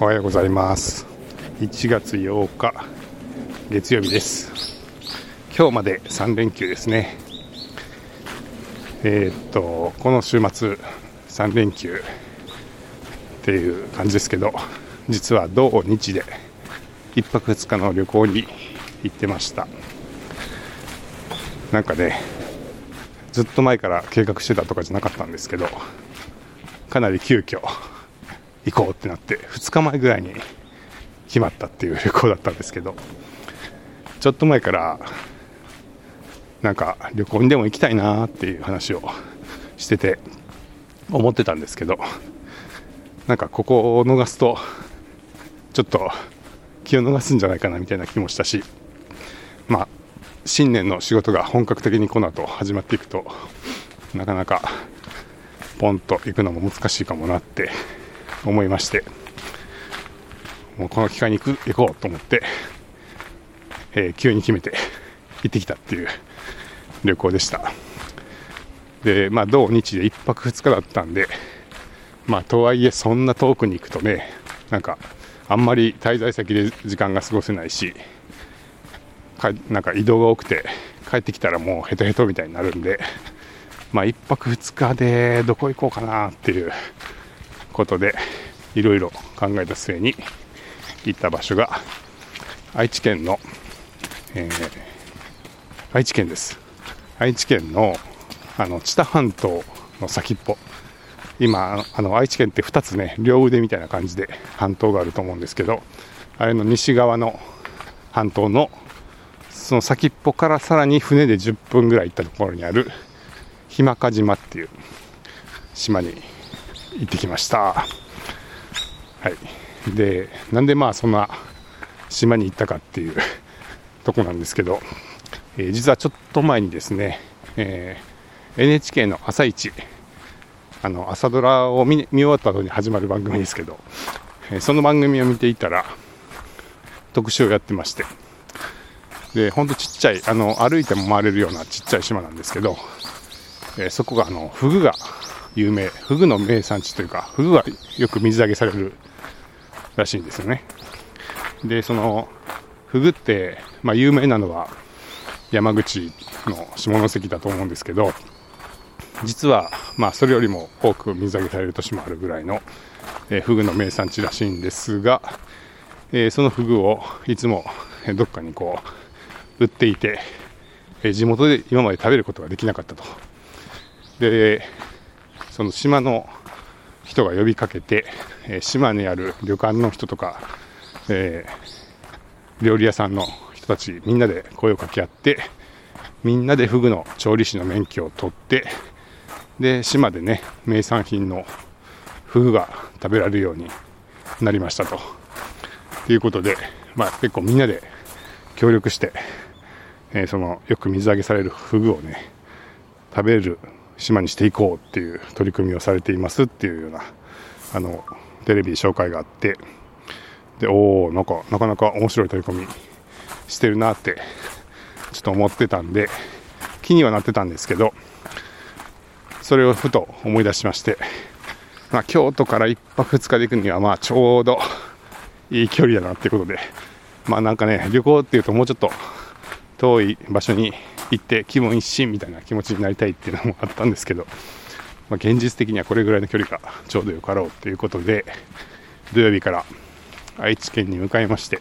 おはようございます。1月8日月曜日です。今日まで3連休ですね。えー、っとこの週末3連休っていう感じですけど実は土日で1泊2日の旅行に行ってました。なんかねずっと前から計画してたとかじゃなかったんですけどかなり急遽行こうってなって2日前ぐらいに決まったっていう 旅行だったんですけどちょっと前からなんか旅行にでも行きたいなっていう話をしてて思ってたんですけどなんかここを逃すとちょっと気を逃すんじゃないかなみたいな気もしたしまあ新年の仕事が本格的にこの後始まっていくとなかなかポンと行くのも難しいかもなって思いましてもうこの機会に行く行こうと思って、えー、急に決めて行ってきたっていう旅行でした。でまあ土日で1泊2日だったんでまあとはいえそんな遠くに行くとねなんかあんまり滞在先で時間が過ごせないしかなんか移動が多くて帰ってきたらもうヘトヘトみたいになるんでまあ1泊2日でどこ行こうかなっていうことでいろいろ考えた末に行った場所が愛知県の、えー、愛知県です。愛知県のあの知多半島の先っぽ。今あの愛知県って2つね両腕みたいな感じで半島があると思うんですけどあれの西側の半島のその先っぽからさらに船で10分ぐらい行ったところにある日間賀島っていう島に行ってきました。はい、でなんでまあそんな島に行ったかっていう とこなんですけど、えー、実はちょっと前にですね、えー、NHK の朝一あの朝ドラを見見終わった後に始まる番組ですけど、えー、その番組を見ていたら特集をやってましてでほんとちっちゃいあの歩いても回れるようなちっちゃい島なんですけど、えそこがあのフグが有名、フグの名産地というか、フグがよく水揚げされるらしいんですよね。で、その、フグって、まあ有名なのは山口の下関だと思うんですけど、実は、まあそれよりも多く水揚げされる年もあるぐらいの、えー、フグの名産地らしいんですが、えー、そのフグをいつもどっかにこう売っていて、えー、地元で今まで食べることができなかったと。で、その島の人が呼びかけて、えー、島にある旅館の人とか、えー、料理屋さんの人たちみんなで声を掛け合ってみんなでフグの調理師の免許を取ってで島でね名産品のフグが食べられるようになりましたと。ということで、まあ、結構みんなで協力して、えー、そのよく水揚げされるフグをね食べる島にしていこうっていう取り組みをされていますっていうようなあのテレビ紹介があってでおおなんかなかなか面白い取り組みしてるなってちょっと思ってたんで気にはなってたんですけどそれをふと思い出しまして、まあ、京都から1泊2日で行くにはまあちょうどいい距離だなってことでまあなんかね旅行っていうともうちょっと遠い場所に行って気分一新みたいな気持ちになりたいっていうのもあったんですけど、まあ、現実的にはこれぐらいの距離がちょうどよかろうということで土曜日から愛知県に向かいまして、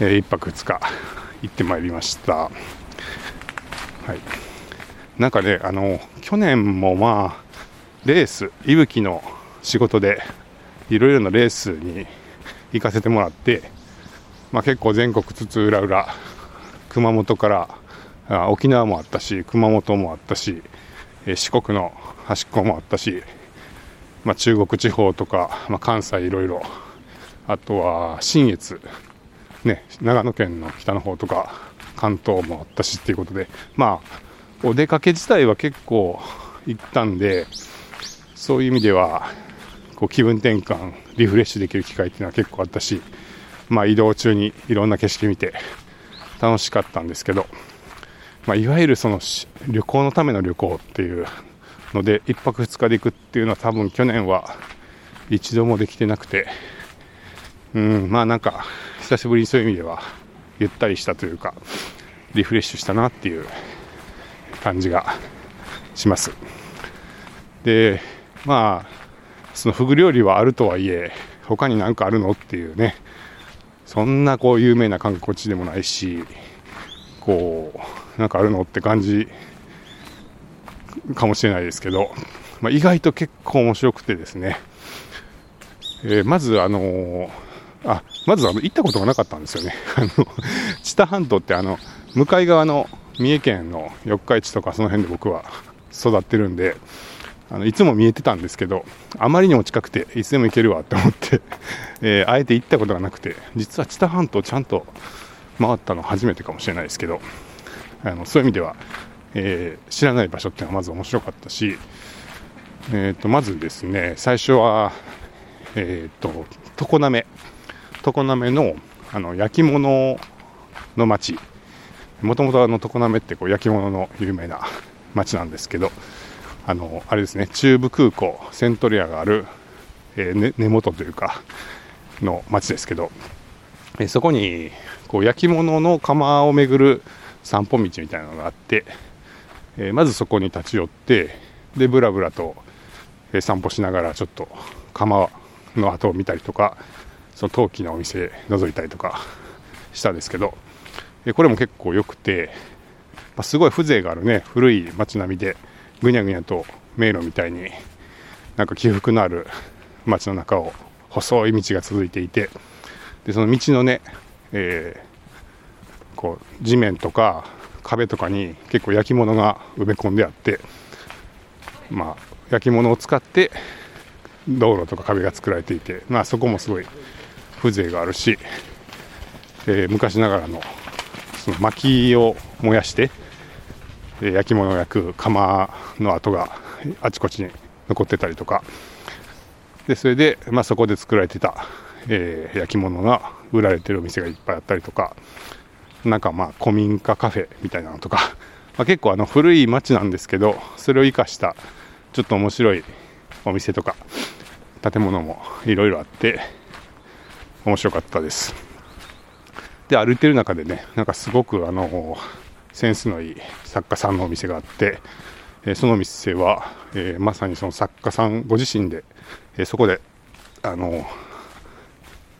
えー、1泊2日行ってまいりました。はい、なんかねあの去年もまあレースいぶきの仕事でいろいろなレースに行かせてもらって、まあ、結構全国津々浦々熊本から沖縄もあったし熊本もあったし四国の端っこもあったし、まあ、中国地方とか、まあ、関西いろいろあとは信越、ね、長野県の北の方とか関東もあったしっていうことでまあお出かけ自体は結構行ったんでそういう意味ではこう気分転換リフレッシュできる機会っていうのは結構あったし、まあ、移動中にいろんな景色見て楽しかったんですけど、まあ、いわゆるその旅行のための旅行っていうので1泊2日で行くっていうのは多分去年は一度もできてなくて、うん、まあなんか、久しぶりにそういう意味では、ゆったりしたというか、リフレッシュしたなっていう感じがします。で、まあ、そのフグ料理はあるとはいえ、他に何かあるのっていうね、そんなこう有名な観光地でもないし、こう、なんかあるのって感じかもしれないですけど、まあ、意外と結構面白くてですね、えー、まずあのー、あ、まずあの、行ったことがなかったんですよね。あの、知多半島ってあの、向かい側の三重県の四日市とかその辺で僕は育ってるんで、あのいつも見えてたんですけど、あまりにも近くて、いつでも行けるわって思って えー、あえて行ったことがなくて、実は知多半島ちゃんと回ったの初めてかもしれないですけど、あのそういう意味では、えー、知らない場所っていうのはまず面白かったし、えーと、まずですね、最初は、えーと、常滑、常滑のあの焼き物の町、もともと常滑ってこう焼き物の有名な町なんですけど、あの、あれですね、中部空港、セントリアがある、えーね、根元というか、の町ですけど、えー、そこに、こう、焼き物の窯を巡る散歩道みたいなのがあって、えー、まずそこに立ち寄って、で、ぶらぶらと、え散歩しながら、ちょっと、窯の跡を見たりとか、その陶器のお店覗いたりとかしたんですけど、えこれも結構良くて、まあ、すごい風情があるね、古い街並みで、ぐにゃぐにゃと迷路みたいになんか起伏のある街の中を細い道が続いていてでその道のね、えー、こう地面とか壁とかに結構焼き物が埋め込んであってまあ焼き物を使って道路とか壁が作られていて、まあ、そこもすごい風情があるし、えー、昔ながらのその薪を燃やして焼き物を焼く窯の跡があちこちに残ってたりとか。でそれで、まあ、そこで作られてた、えー、焼き物が売られてるお店がいっぱいあったりとか。なんかまあ古民家カフェみたいなのとか、まあ、結構あの古い街なんですけどそれを生かしたちょっと面白いお店とか建物もいろいろあって面白かったです。で歩いてる中でねなんかすごくあのセンスのいい作家さんのお店があって、えその店は、えまさにその作家さんご自身で、えそこであの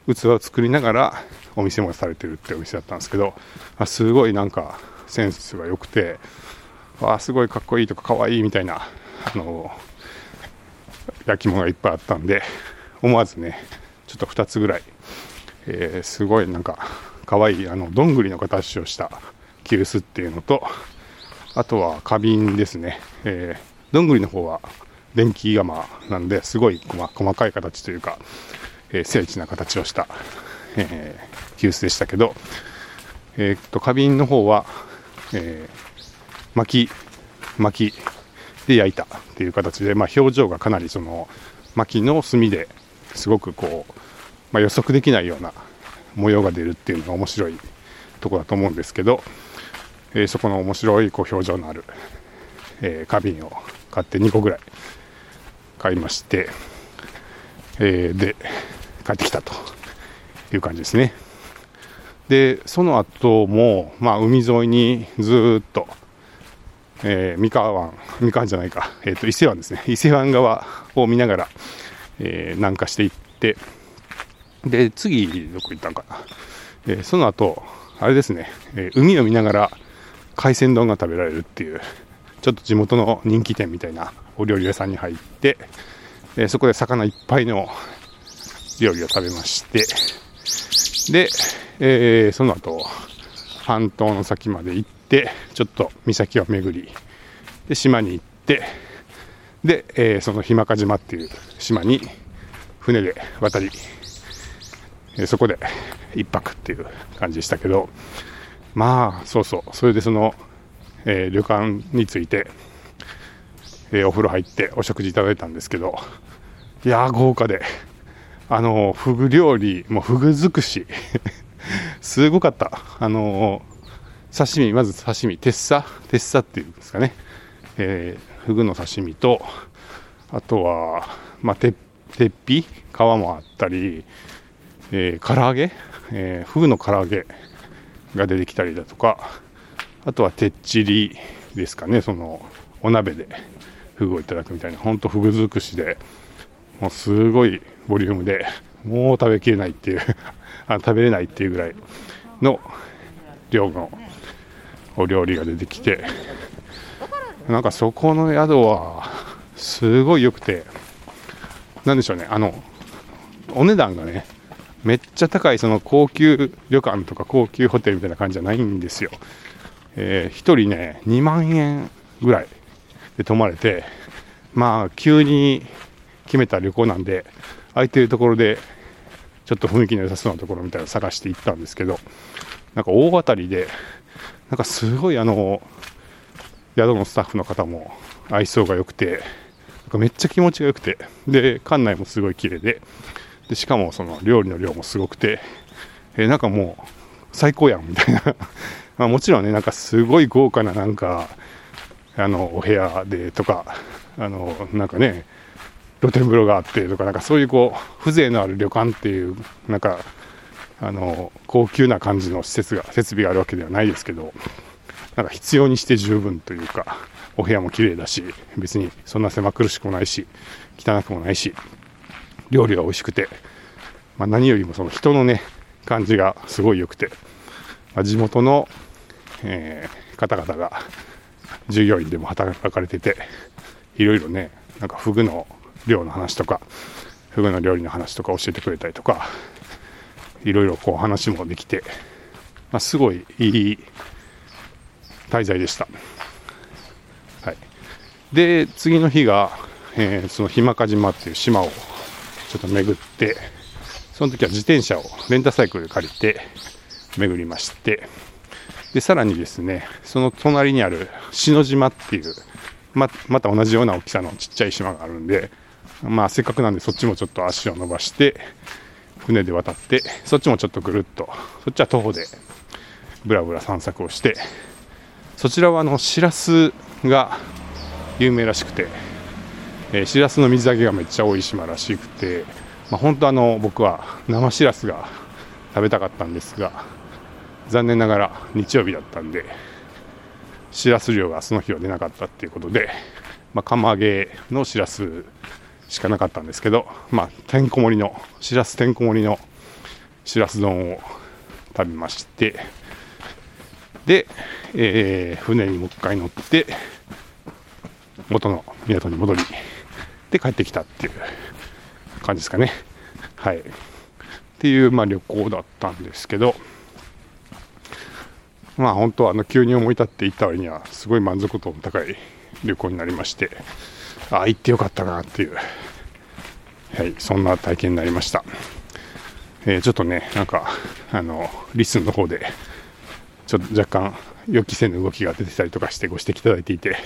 器を作りながらお店もされてるってお店だったんですけどあすごいなんかセンスが良くてわあすごいかっこいいとかかわいいみたいなあの焼き物がいっぱいあったんで思わずねちょっと2つぐらい、えー、すごいなんかかわいいあのどんぐりの形をした急須っていうのと、あとは花瓶ですね。えー、どんぐりの方は電気釜なんで、すごい細かい形というか、えー、精緻な形をした、えー、急須でしたけど、え、っと、花瓶の方は、えー、巻き、巻きで焼いたっていう形で、まあ、表情がかなりその、薪の炭ですごくこう、まあ、予測できないような模様が出るっていうのが面白いとこだと思うんですけど、えー、そこの面白いこう表情のある、えー、花瓶を買って2個ぐらい買いまして、えー、で帰ってきたという感じですね。でその後も、まあ、海沿いにずっと、えー、三河湾三河湾じゃないか、えーと、伊勢湾ですね。伊勢湾側を見ながら、えー、南下していってで次どこ行ったんかな、えー、その後あれですね、え海を見ながら海鮮丼が食べられるっていう、ちょっと地元の人気店みたいなお料理屋さんに入って、え、そこで魚いっぱいの料理を食べまして、で、えー、その後、半島の先まで行って、ちょっと岬を巡り、で、島に行って、で、えー、その日間賀島っていう島に船で渡り、えそこで一泊っていう感じでしたけど、まあ、そうそう。それでその、えー、旅館について、えー、お風呂入ってお食事いただいたんですけど、いやー、豪華で、あのー、フグ料理、もうフグ尽くし、すごかった。あのー、刺身、まず刺身、鉄砂？鉄砂っていうんですかね。えー、フグの刺身と、あとは、まあ、鉄鉄皮？皮もあったり、えー、唐揚げ、えー、フグの唐揚げが出てきたりだとかあとはてっちりですかねそのお鍋でフグをいただくみたいなほんとフグ尽くしでもうすごいボリュームでもう食べきれないっていう あ食べれないっていうぐらいの量のお料理が出てきてなんかそこの宿はすごい良くてなんでしょうねあのお値段がねめっちゃ高いその高級旅館とか高級ホテルみたいな感じじゃないんですよ、えー、1人ね2万円ぐらいで泊まれてまあ急に決めた旅行なんで空いてるところでちょっと雰囲気の良さそうなところみたいなの探して行ったんですけどなんか大当たりでなんかすごいあの宿のスタッフの方も愛想が良くてなんかめっちゃ気持ちが良くてで館内もすごい綺麗ででしかもその料理の量もすごくて、えー、なんかもう最高やんみたいな。まあもちろんねなんかすごい豪華ななんかあのお部屋でとかあのなんかね露天風呂があってとかなんかそういうこう風情のある旅館っていうなんかあの高級な感じの施設が設備があるわけではないですけどなんか必要にして十分というかお部屋も綺麗だし別にそんな狭苦しくもないし汚くもないし料理が美味しくて、まあ、何よりもその人のね感じがすごい良くて、まあ、地元の、えー、方々が従業員でも働かれてていろいろねなんかフグの漁の話とかフグの料理の話とか教えてくれたりとかいろいろこう話もできて、まあ、すごいいい滞在でした。はい、で次の日が、えー、その日間賀島っていう島をちょっと巡ってその時は自転車をレンタサイクルで借りて巡りましてでさらにですねその隣にある篠島っていうままた同じような大きさのちっちゃい島があるんでまあせっかくなんでそっちもちょっと足を伸ばして船で渡ってそっちもちょっとぐるっとそっちは徒歩でぶらぶら散策をしてそちらはあのしらすが有名らしくて、えー、しらすの水揚げがめっちゃ多い島らしくて、まあ、本当あの僕は生しらすが食べたかったんですが残念ながら日曜日だったんでしらす漁がその日は出なかったっていうことで、まあ、釜揚げのしらすしかなかったんですけど、まあ、てんこ盛りの、しらすてんこ盛りのしらす丼を食べまして、で、えー、船にもう一回乗って、元の港に戻り、で、帰ってきたっていう感じですかね。はい。っていう、まあ、旅行だったんですけど、まあ、本当はあの急に思い立って行った割には、すごい満足度の高い旅行になりまして、あ行ってよかったなっていう、はい、そんな体験になりました。えー、ちょっとね、なんか、あの、リスンの方で、ちょっと若干予期せぬ動きが出てたりとかしてご指摘いただいていて、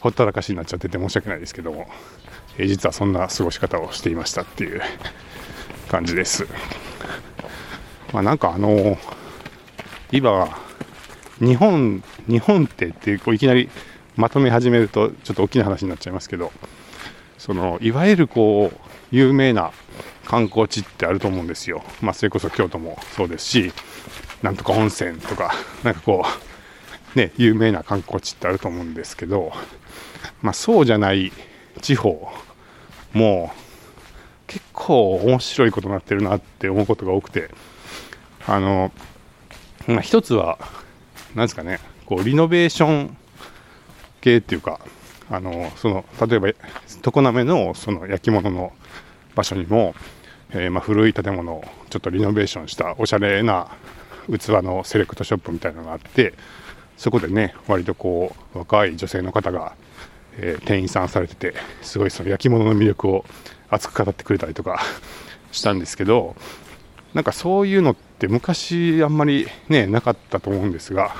ほったらかしになっちゃってて申し訳ないですけども、えー、実はそんな過ごし方をしていましたっていう 感じです。まあ、なんかあの今、日本、日本ってってこういきなりまとめ始めるとちょっと大きな話になっちゃいますけどそのいわゆるこう有名な観光地ってあると思うんですよ、まあ、それこそ京都もそうですしなんとか温泉とかなんかこうね 有名な観光地ってあると思うんですけど、まあ、そうじゃない地方も結構面白いことになってるなって思うことが多くてあの、まあ、一つは何ですかねこうリノベーション系っていうかあのその例えば常滑のその焼き物の場所にも、えー、まあ、古い建物をちょっとリノベーションしたおしゃれな器のセレクトショップみたいなのがあってそこでね割とこう若い女性の方が、えー、店員さんされててすごいその焼き物の魅力を熱く語ってくれたりとか したんですけどなんかそういうのって昔あんまりねなかったと思うんですが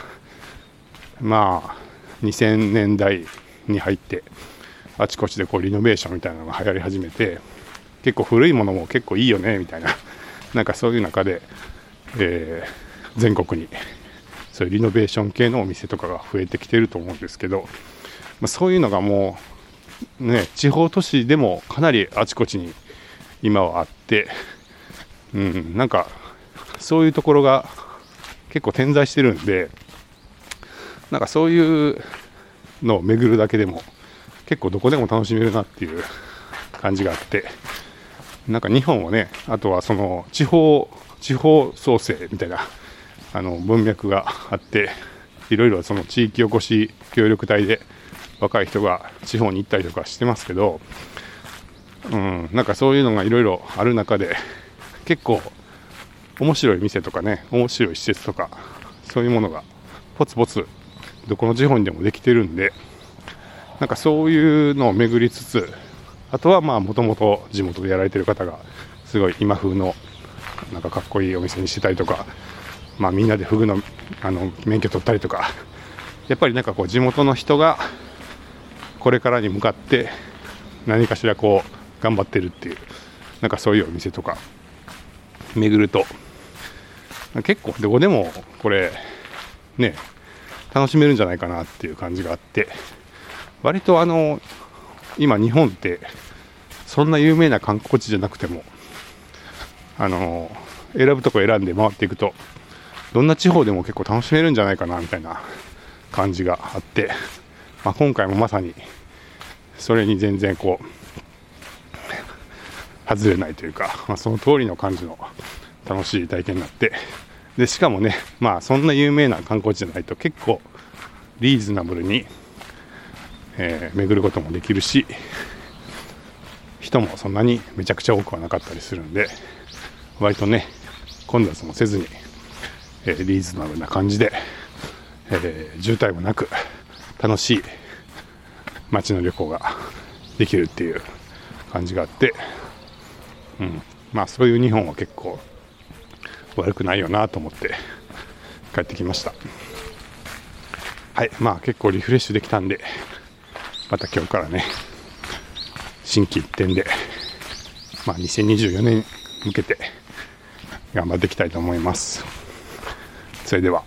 まあ2000年代に入ってあちこちでこうリノベーションみたいなのが流行り始めて結構古いものも結構いいよねみたいななんかそういう中で、えー、全国にそういうリノベーション系のお店とかが増えてきてると思うんですけど、まあ、そういうのがもうね地方都市でもかなりあちこちに今はあって、うん、なんかそういうところが結構点在してるんでなんかそういうのを巡るだけでも結構どこでも楽しめるなっていう感じがあってなんか日本はねあとはその地方地方創生みたいなあの文脈があっていろいろその地域おこし協力隊で若い人が地方に行ったりとかしてますけど、うん、なんかそういうのがいろいろある中で結構面白い店とかね面白い施設とかそういうものがポツポツどこの地方にでもできてるんでなんかそういうのを巡りつつあとはまあもともと地元でやられてる方がすごい今風のなんかかっこいいお店にしてたりとか、まあ、みんなでフグのあの免許取ったりとかやっぱりなんかこう地元の人がこれからに向かって何かしらこう頑張ってるっていうなんかそういうお店とか巡ると結構どこでもこれね楽しめるんじゃないかなっていう感じがあって割とあの今日本ってそんな有名な観光地じゃなくてもあの選ぶとこ選んで回っていくとどんな地方でも結構楽しめるんじゃないかなみたいな感じがあって、まあ、今回もまさにそれに全然こう外れないというか、まあ、その通りの感じの楽しい体験になってでしかもねまあそんな有名な観光地じゃないと結構リーズナブルに、えー巡ることもできるし人もそんなにめちゃくちゃ多くはなかったりするんで割とね混雑もせずに、えーリーズナブルな感じで、えー渋滞もなく楽しい街の旅行ができるっていう感じがあって、うん、まあそういう日本は結構悪くないよなと思って帰ってきました。はい。まあ結構リフレッシュできたんでまた今日からね心機一転でまあ2024年に向けて頑張っていきたいと思います。それでは。